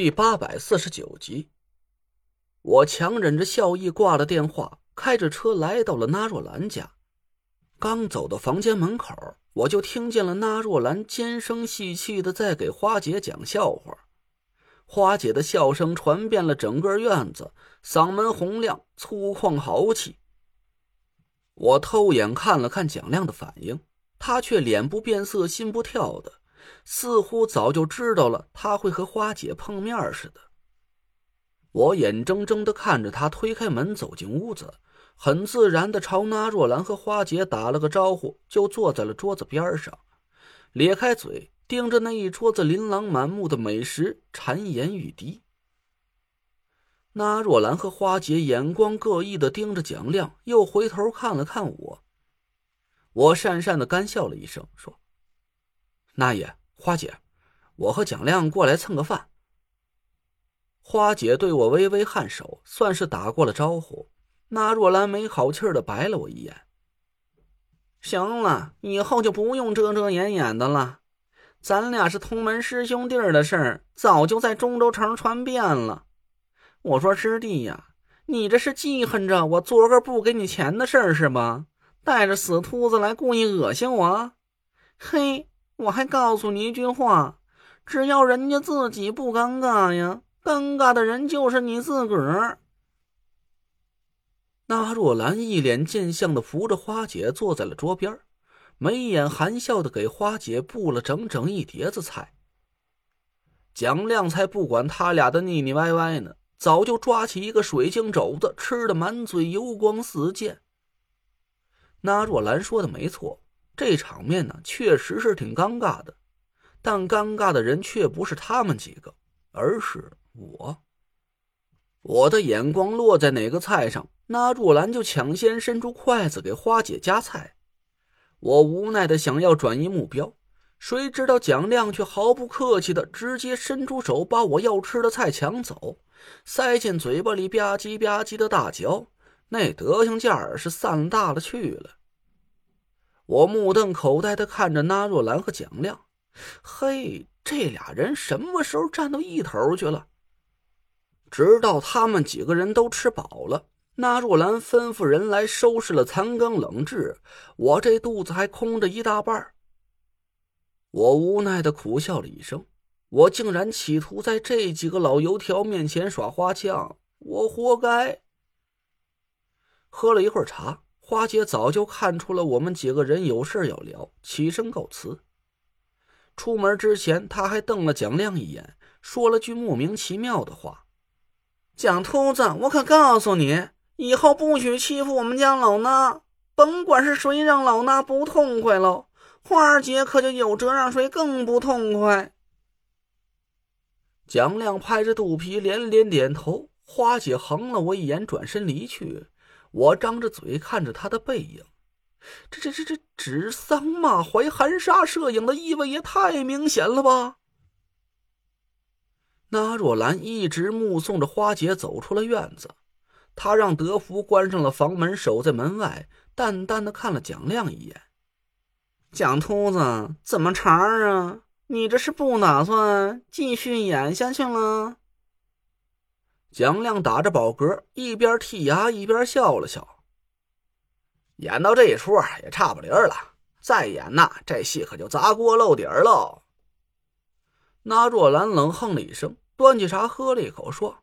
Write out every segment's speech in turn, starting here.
第八百四十九集，我强忍着笑意挂了电话，开着车来到了那若兰家。刚走到房间门口，我就听见了那若兰尖声细气的在给花姐讲笑话。花姐的笑声传遍了整个院子，嗓门洪亮，粗犷豪气。我偷眼看了看蒋亮的反应，他却脸不变色，心不跳的。似乎早就知道了他会和花姐碰面似的。我眼睁睁的看着他推开门走进屋子，很自然的朝那若兰和花姐打了个招呼，就坐在了桌子边上，咧开嘴盯着那一桌子琳琅满目的美食，馋涎欲滴。那若兰和花姐眼光各异的盯着蒋亮，又回头看了看我。我讪讪的干笑了一声，说：“那爷。”花姐，我和蒋亮过来蹭个饭。花姐对我微微颔首，算是打过了招呼。那若兰没好气的白了我一眼。行了，以后就不用遮遮掩掩的了。咱俩是同门师兄弟的事儿，早就在中州城传遍了。我说师弟呀，你这是记恨着我昨个不给你钱的事儿是吧？带着死秃子来故意恶心我？嘿！我还告诉你一句话：只要人家自己不尴尬呀，尴尬的人就是你自个儿。那若兰一脸贱相的扶着花姐坐在了桌边，眉眼含笑的给花姐布了整整一碟子菜。蒋亮才不管他俩的腻腻歪歪呢，早就抓起一个水晶肘子，吃的满嘴油光四溅。那若兰说的没错。这场面呢，确实是挺尴尬的，但尴尬的人却不是他们几个，而是我。我的眼光落在哪个菜上，那若兰就抢先伸出筷子给花姐夹菜。我无奈的想要转移目标，谁知道蒋亮却毫不客气的直接伸出手把我要吃的菜抢走，塞进嘴巴里吧唧吧唧的大嚼，那德行劲儿是散大了去了。我目瞪口呆的看着那若兰和蒋亮，嘿，这俩人什么时候站到一头去了？直到他们几个人都吃饱了，那若兰吩咐人来收拾了残羹冷炙，我这肚子还空着一大半。我无奈的苦笑了一声，我竟然企图在这几个老油条面前耍花枪，我活该。喝了一会儿茶。花姐早就看出了我们几个人有事要聊，起身告辞。出门之前，她还瞪了蒋亮一眼，说了句莫名其妙的话：“蒋秃子，我可告诉你，以后不许欺负我们家老衲，甭管是谁让老衲不痛快喽，花姐可就有辙让谁更不痛快。”蒋亮拍着肚皮连连点头，花姐横了我一眼，转身离去。我张着嘴看着他的背影，这这这这指桑骂槐、含沙射影的意味也太明显了吧？那若兰一直目送着花姐走出了院子，她让德福关上了房门，守在门外，淡淡的看了蒋亮一眼：“蒋秃子，怎么茬啊？你这是不打算继续演下去了？”蒋亮打着饱嗝，一边剔牙一边笑了笑。演到这一出也差不离了，再演呐，这戏可就砸锅漏底儿喽。那若兰冷哼了一声，端起茶喝了一口，说：“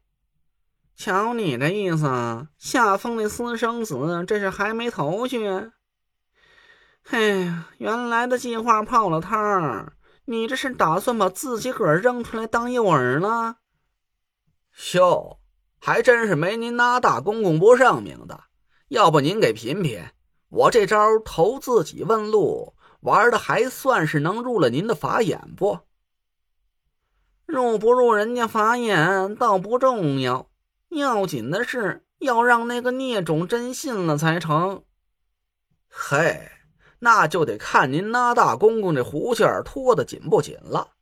瞧你的意思，夏风那私生子这是还没头绪？嘿，原来的计划泡了汤，你这是打算把自己个儿扔出来当诱饵了？”哟。还真是没您那大公公不上命的，要不您给品品，我这招投自己问路玩的还算是能入了您的法眼不？入不入人家法眼倒不重要，要紧的是要让那个孽种真信了才成。嘿，那就得看您那大公公这胡线拖得紧不紧了，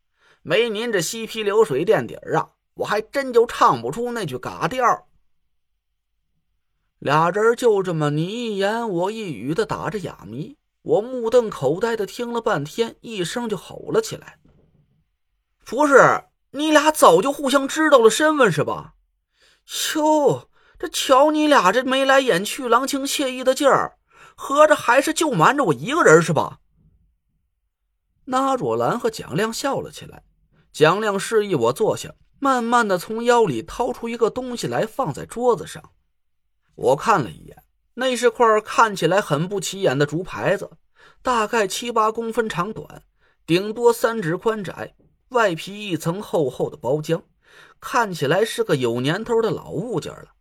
没您这西皮流水垫底儿啊！我还真就唱不出那句嘎调。俩人就这么你一言我一语的打着哑谜，我目瞪口呆的听了半天，一声就吼了起来：“不是，你俩早就互相知道了身份是吧？哟，这瞧你俩这眉来眼去、郎情妾意的劲儿，合着还是就瞒着我一个人是吧？那若兰和蒋亮笑了起来。蒋亮示意我坐下，慢慢的从腰里掏出一个东西来，放在桌子上。我看了一眼，那是块看起来很不起眼的竹牌子，大概七八公分长短，顶多三指宽窄，外皮一层厚厚的包浆，看起来是个有年头的老物件了。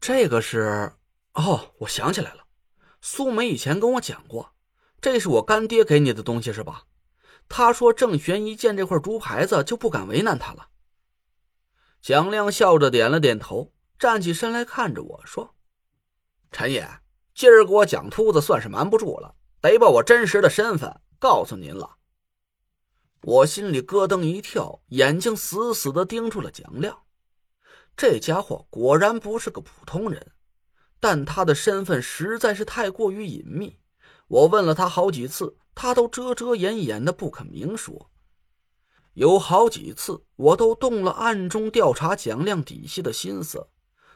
这个是……哦，我想起来了，苏梅以前跟我讲过，这是我干爹给你的东西是吧？他说：“郑玄一见这块竹牌子，就不敢为难他了。”蒋亮笑着点了点头，站起身来看着我说：“陈爷，今儿给我蒋秃子算是瞒不住了，得把我真实的身份告诉您了。”我心里咯噔一跳，眼睛死死的盯住了蒋亮。这家伙果然不是个普通人，但他的身份实在是太过于隐秘。我问了他好几次。他都遮遮掩掩的不肯明说，有好几次我都动了暗中调查蒋亮底细的心思，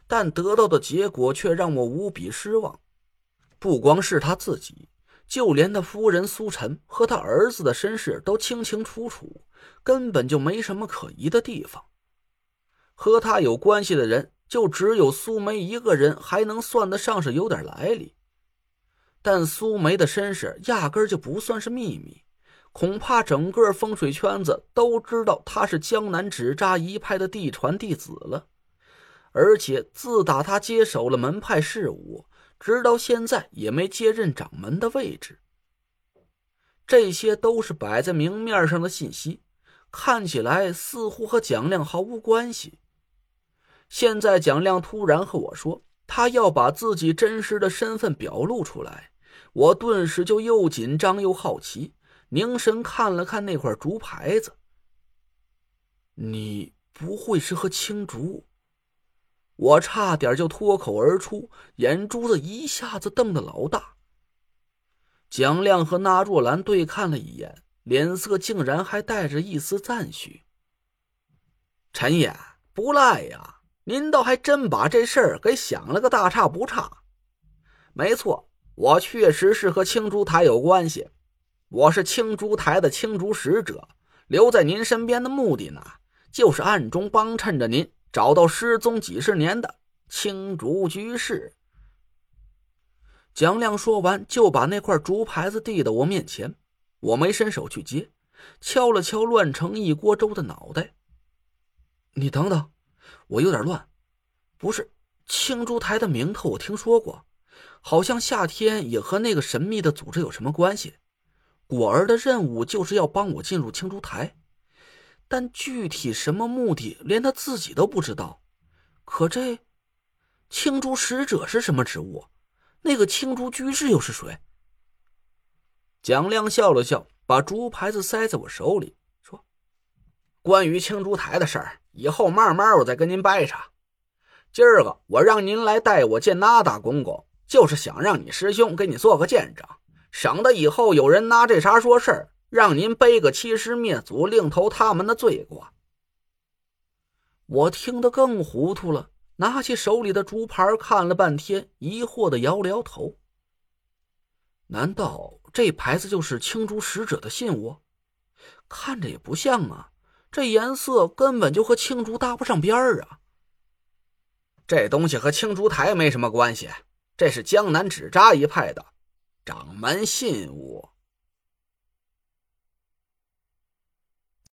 但得到的结果却让我无比失望。不光是他自己，就连他夫人苏晨和他儿子的身世都清清楚楚，根本就没什么可疑的地方。和他有关系的人，就只有苏梅一个人，还能算得上是有点来历。但苏梅的身世压根就不算是秘密，恐怕整个风水圈子都知道她是江南纸扎一派的嫡传弟子了。而且自打他接手了门派事务，直到现在也没接任掌门的位置。这些都是摆在明面上的信息，看起来似乎和蒋亮毫无关系。现在蒋亮突然和我说，他要把自己真实的身份表露出来。我顿时就又紧张又好奇，凝神看了看那块竹牌子。你不会是和青竹？我差点就脱口而出，眼珠子一下子瞪得老大。蒋亮和那若兰对看了一眼，脸色竟然还带着一丝赞许。陈爷不赖呀，您倒还真把这事儿给想了个大差不差。没错。我确实是和青竹台有关系，我是青竹台的青竹使者，留在您身边的目的呢，就是暗中帮衬着您找到失踪几十年的青竹居士。蒋亮说完，就把那块竹牌子递到我面前，我没伸手去接，敲了敲乱成一锅粥的脑袋。你等等，我有点乱，不是青竹台的名头，我听说过。好像夏天也和那个神秘的组织有什么关系？果儿的任务就是要帮我进入青竹台，但具体什么目的，连他自己都不知道。可这青竹使者是什么职务？那个青竹居士又是谁？蒋亮笑了笑，把竹牌子塞在我手里，说：“关于青竹台的事儿，以后慢慢我再跟您掰扯。今儿个我让您来带我见那大公公。”就是想让你师兄给你做个见证，省得以后有人拿这茬说事儿，让您背个欺师灭祖、另投他们的罪过。我听得更糊涂了，拿起手里的竹牌看了半天，疑惑的摇了摇头。难道这牌子就是青竹使者的信物？看着也不像啊，这颜色根本就和青竹搭不上边儿啊。这东西和青竹台没什么关系。这是江南纸扎一派的掌门信物。